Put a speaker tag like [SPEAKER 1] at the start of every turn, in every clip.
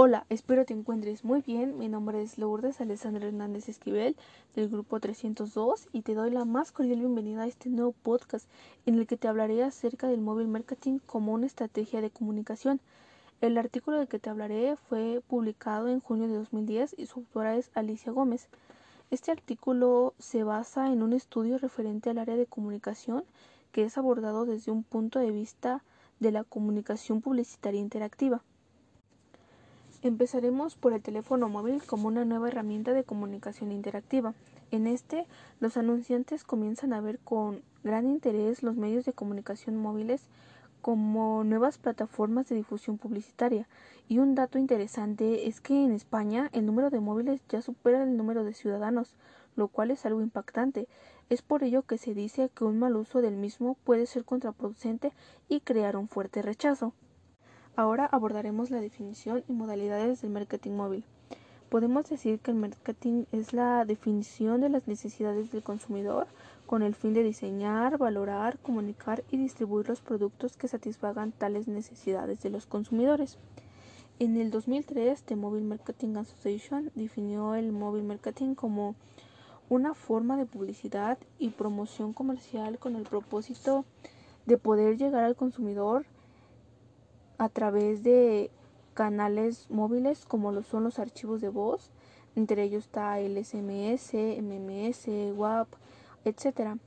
[SPEAKER 1] Hola, espero te encuentres muy bien. Mi nombre es Lourdes Alessandra Hernández Esquivel del grupo 302 y te doy la más cordial bienvenida a este nuevo podcast en el que te hablaré acerca del móvil marketing como una estrategia de comunicación. El artículo del que te hablaré fue publicado en junio de 2010 y su autora es Alicia Gómez. Este artículo se basa en un estudio referente al área de comunicación que es abordado desde un punto de vista de la comunicación publicitaria interactiva. Empezaremos por el teléfono móvil como una nueva herramienta de comunicación interactiva. En este, los anunciantes comienzan a ver con gran interés los medios de comunicación móviles como nuevas plataformas de difusión publicitaria. Y un dato interesante es que en España el número de móviles ya supera el número de ciudadanos, lo cual es algo impactante. Es por ello que se dice que un mal uso del mismo puede ser contraproducente y crear un fuerte rechazo. Ahora abordaremos la definición y modalidades del marketing móvil. Podemos decir que el marketing es la definición de las necesidades del consumidor con el fin de diseñar, valorar, comunicar y distribuir los productos que satisfagan tales necesidades de los consumidores. En el 2003, The Mobile Marketing Association definió el mobile marketing como una forma de publicidad y promoción comercial con el propósito de poder llegar al consumidor a través de canales móviles como lo son los archivos de voz, entre ellos está el SMS, MMS, WAP, etc.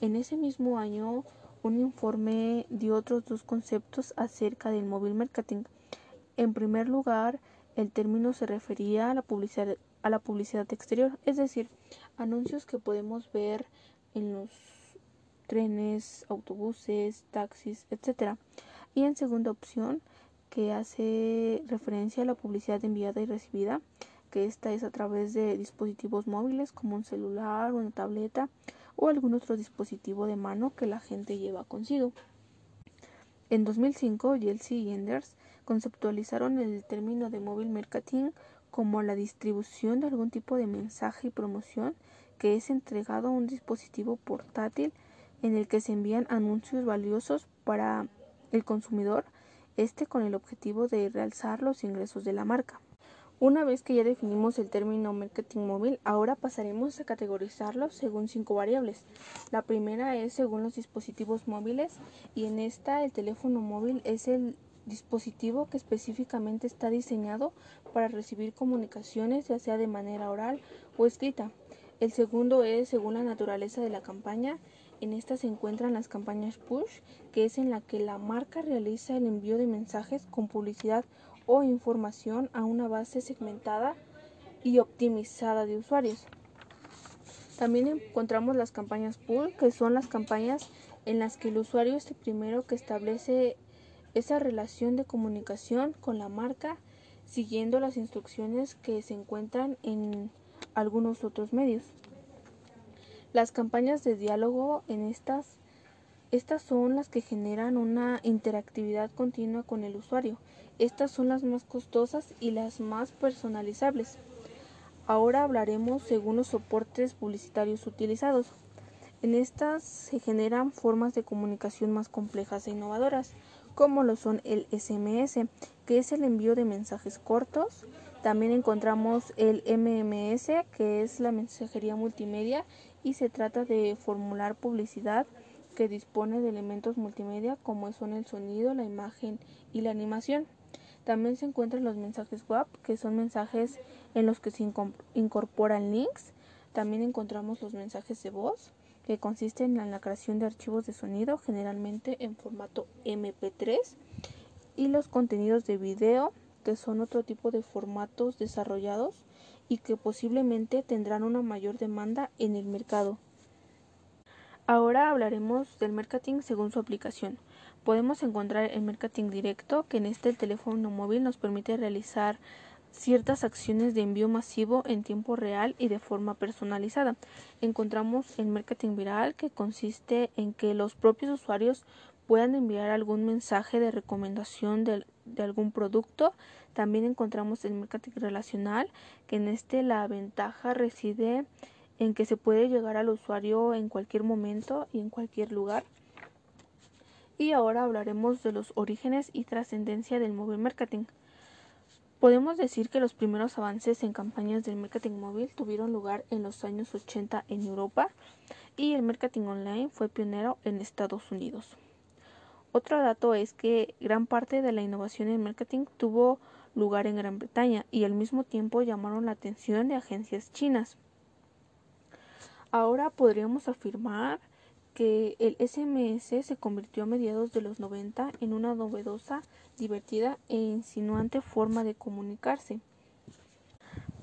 [SPEAKER 1] En ese mismo año, un informe dio otros dos conceptos acerca del móvil marketing. En primer lugar, el término se refería a la publicidad, a la publicidad exterior, es decir, anuncios que podemos ver en los trenes, autobuses, taxis, etc. Y en segunda opción, que hace referencia a la publicidad enviada y recibida, que esta es a través de dispositivos móviles como un celular, una tableta o algún otro dispositivo de mano que la gente lleva consigo. En 2005, Yeltsin y Enders conceptualizaron el término de móvil marketing como la distribución de algún tipo de mensaje y promoción que es entregado a un dispositivo portátil en el que se envían anuncios valiosos para el consumidor, este con el objetivo de realzar los ingresos de la marca. Una vez que ya definimos el término marketing móvil, ahora pasaremos a categorizarlo según cinco variables. La primera es según los dispositivos móviles y en esta el teléfono móvil es el dispositivo que específicamente está diseñado para recibir comunicaciones ya sea de manera oral o escrita. El segundo es según la naturaleza de la campaña en esta se encuentran las campañas push, que es en la que la marca realiza el envío de mensajes con publicidad o información a una base segmentada y optimizada de usuarios. También encontramos las campañas pull, que son las campañas en las que el usuario es el primero que establece esa relación de comunicación con la marca siguiendo las instrucciones que se encuentran en algunos otros medios. Las campañas de diálogo en estas estas son las que generan una interactividad continua con el usuario. Estas son las más costosas y las más personalizables. Ahora hablaremos según los soportes publicitarios utilizados. En estas se generan formas de comunicación más complejas e innovadoras, como lo son el SMS, que es el envío de mensajes cortos. También encontramos el MMS, que es la mensajería multimedia, y se trata de formular publicidad que dispone de elementos multimedia como son el sonido, la imagen y la animación. También se encuentran los mensajes web, que son mensajes en los que se incorporan links. También encontramos los mensajes de voz, que consisten en la creación de archivos de sonido, generalmente en formato MP3, y los contenidos de video, que son otro tipo de formatos desarrollados y que posiblemente tendrán una mayor demanda en el mercado. Ahora hablaremos del marketing según su aplicación. Podemos encontrar el marketing directo, que en este el teléfono móvil nos permite realizar ciertas acciones de envío masivo en tiempo real y de forma personalizada. Encontramos el marketing viral, que consiste en que los propios usuarios puedan enviar algún mensaje de recomendación de, de algún producto también encontramos el marketing relacional, que en este la ventaja reside en que se puede llegar al usuario en cualquier momento y en cualquier lugar. Y ahora hablaremos de los orígenes y trascendencia del móvil marketing. Podemos decir que los primeros avances en campañas del marketing móvil tuvieron lugar en los años 80 en Europa y el marketing online fue pionero en Estados Unidos. Otro dato es que gran parte de la innovación en marketing tuvo lugar en Gran Bretaña y al mismo tiempo llamaron la atención de agencias chinas. Ahora podríamos afirmar que el SMS se convirtió a mediados de los 90 en una novedosa, divertida e insinuante forma de comunicarse.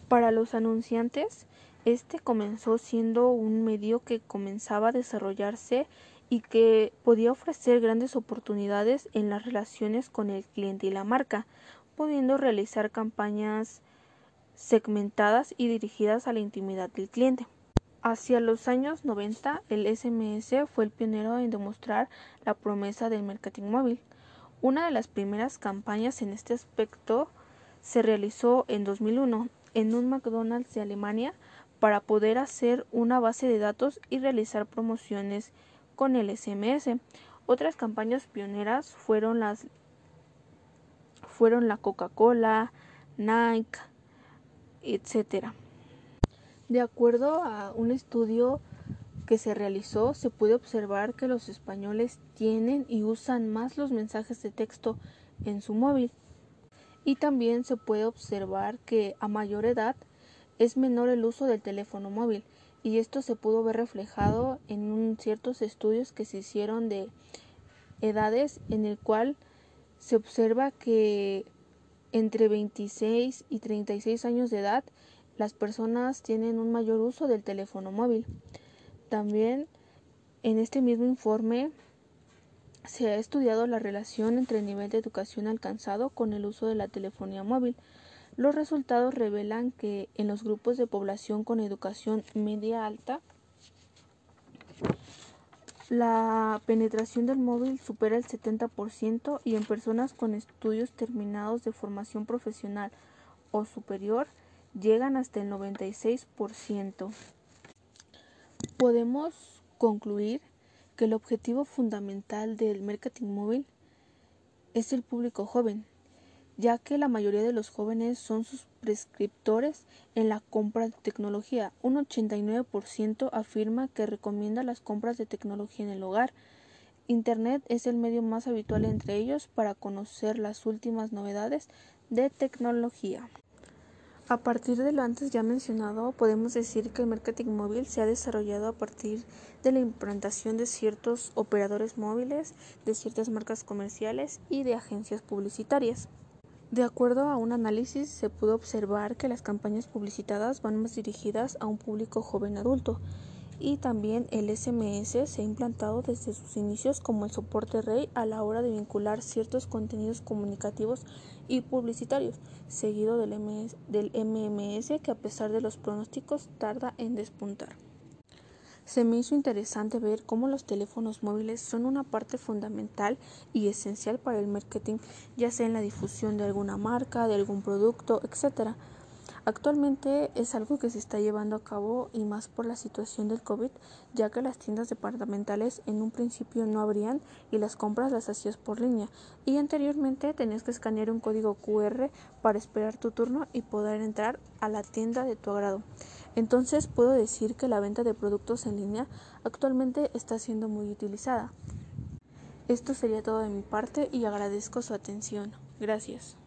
[SPEAKER 1] Para los anunciantes, este comenzó siendo un medio que comenzaba a desarrollarse y que podía ofrecer grandes oportunidades en las relaciones con el cliente y la marca, pudiendo realizar campañas segmentadas y dirigidas a la intimidad del cliente. Hacia los años 90, el SMS fue el pionero en demostrar la promesa del marketing móvil. Una de las primeras campañas en este aspecto se realizó en 2001 en un McDonald's de Alemania para poder hacer una base de datos y realizar promociones con el SMS. Otras campañas pioneras fueron las fueron la Coca-Cola, Nike, etcétera. De acuerdo a un estudio que se realizó, se puede observar que los españoles tienen y usan más los mensajes de texto en su móvil. Y también se puede observar que a mayor edad es menor el uso del teléfono móvil y esto se pudo ver reflejado en ciertos estudios que se hicieron de edades en el cual se observa que entre 26 y 36 años de edad las personas tienen un mayor uso del teléfono móvil. También en este mismo informe se ha estudiado la relación entre el nivel de educación alcanzado con el uso de la telefonía móvil. Los resultados revelan que en los grupos de población con educación media alta, la penetración del móvil supera el 70% y en personas con estudios terminados de formación profesional o superior llegan hasta el 96%. Podemos concluir que el objetivo fundamental del marketing móvil es el público joven, ya que la mayoría de los jóvenes son sus prescriptores en la compra de tecnología. Un 89% afirma que recomienda las compras de tecnología en el hogar. Internet es el medio más habitual entre ellos para conocer las últimas novedades de tecnología. A partir de lo antes ya mencionado, podemos decir que el marketing móvil se ha desarrollado a partir de la implantación de ciertos operadores móviles, de ciertas marcas comerciales y de agencias publicitarias. De acuerdo a un análisis, se pudo observar que las campañas publicitadas van más dirigidas a un público joven adulto y también el SMS se ha implantado desde sus inicios como el soporte rey a la hora de vincular ciertos contenidos comunicativos y publicitarios, seguido del, MMS que a pesar de los pronósticos tarda en despuntar. Se me hizo interesante ver cómo los teléfonos móviles son una parte fundamental y esencial para el marketing, ya sea en la difusión de alguna marca, de algún producto, etc. Actualmente es algo que se está llevando a cabo y más por la situación del COVID, ya que las tiendas departamentales en un principio no abrían y las compras las hacías por línea y anteriormente tenías que escanear un código QR para esperar tu turno y poder entrar a la tienda de tu agrado. Entonces puedo decir que la venta de productos en línea actualmente está siendo muy utilizada. Esto sería todo de mi parte y agradezco su atención. Gracias.